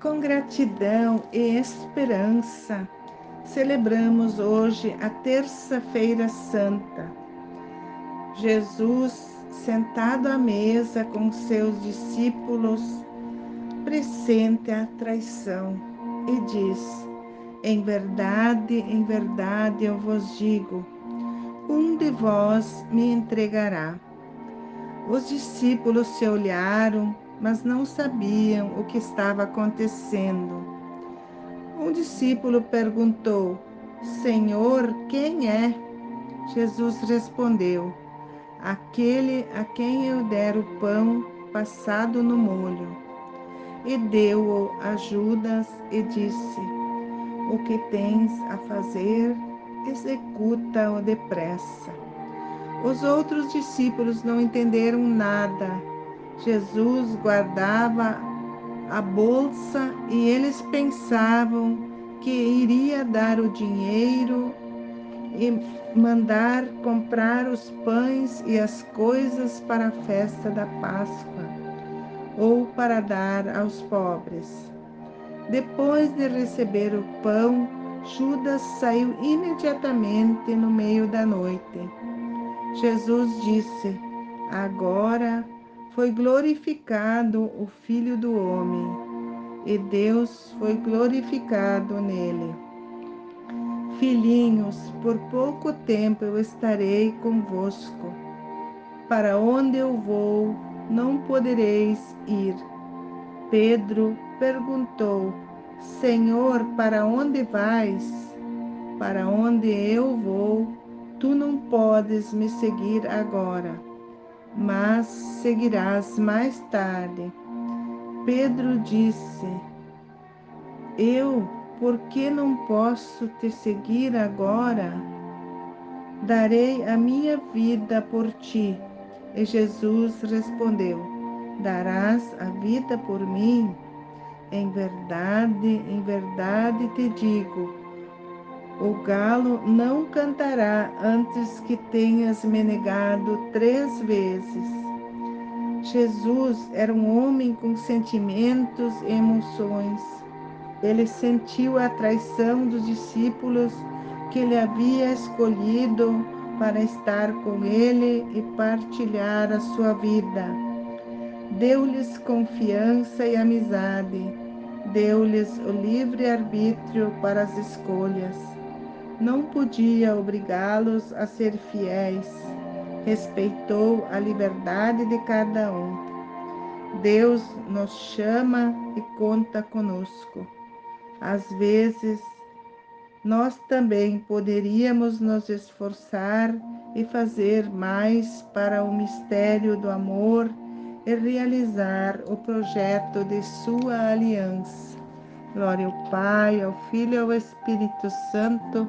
Com gratidão e esperança, celebramos hoje a Terça-feira Santa. Jesus, sentado à mesa com seus discípulos, pressente a traição e diz: Em verdade, em verdade eu vos digo, um de vós me entregará. Os discípulos se olharam mas não sabiam o que estava acontecendo. Um discípulo perguntou: Senhor, quem é? Jesus respondeu: Aquele a quem eu der o pão passado no molho. E deu-o a Judas e disse: O que tens a fazer, executa-o depressa. Os outros discípulos não entenderam nada Jesus guardava a bolsa e eles pensavam que iria dar o dinheiro e mandar comprar os pães e as coisas para a festa da Páscoa ou para dar aos pobres. Depois de receber o pão, Judas saiu imediatamente no meio da noite. Jesus disse: Agora foi glorificado o Filho do Homem, e Deus foi glorificado nele. Filhinhos, por pouco tempo eu estarei convosco. Para onde eu vou, não podereis ir. Pedro perguntou: Senhor, para onde vais? Para onde eu vou, tu não podes me seguir agora mas seguirás mais tarde. Pedro disse: Eu, por que não posso te seguir agora? Darei a minha vida por ti. E Jesus respondeu: Darás a vida por mim? Em verdade, em verdade te digo, o galo não cantará antes que tenhas me negado três vezes. Jesus era um homem com sentimentos e emoções. Ele sentiu a traição dos discípulos que ele havia escolhido para estar com ele e partilhar a sua vida. Deu-lhes confiança e amizade, deu-lhes o livre arbítrio para as escolhas não podia obrigá-los a ser fiéis, respeitou a liberdade de cada um. Deus nos chama e conta conosco. Às vezes, nós também poderíamos nos esforçar e fazer mais para o mistério do amor e realizar o projeto de Sua aliança. Glória ao Pai, ao Filho e ao Espírito Santo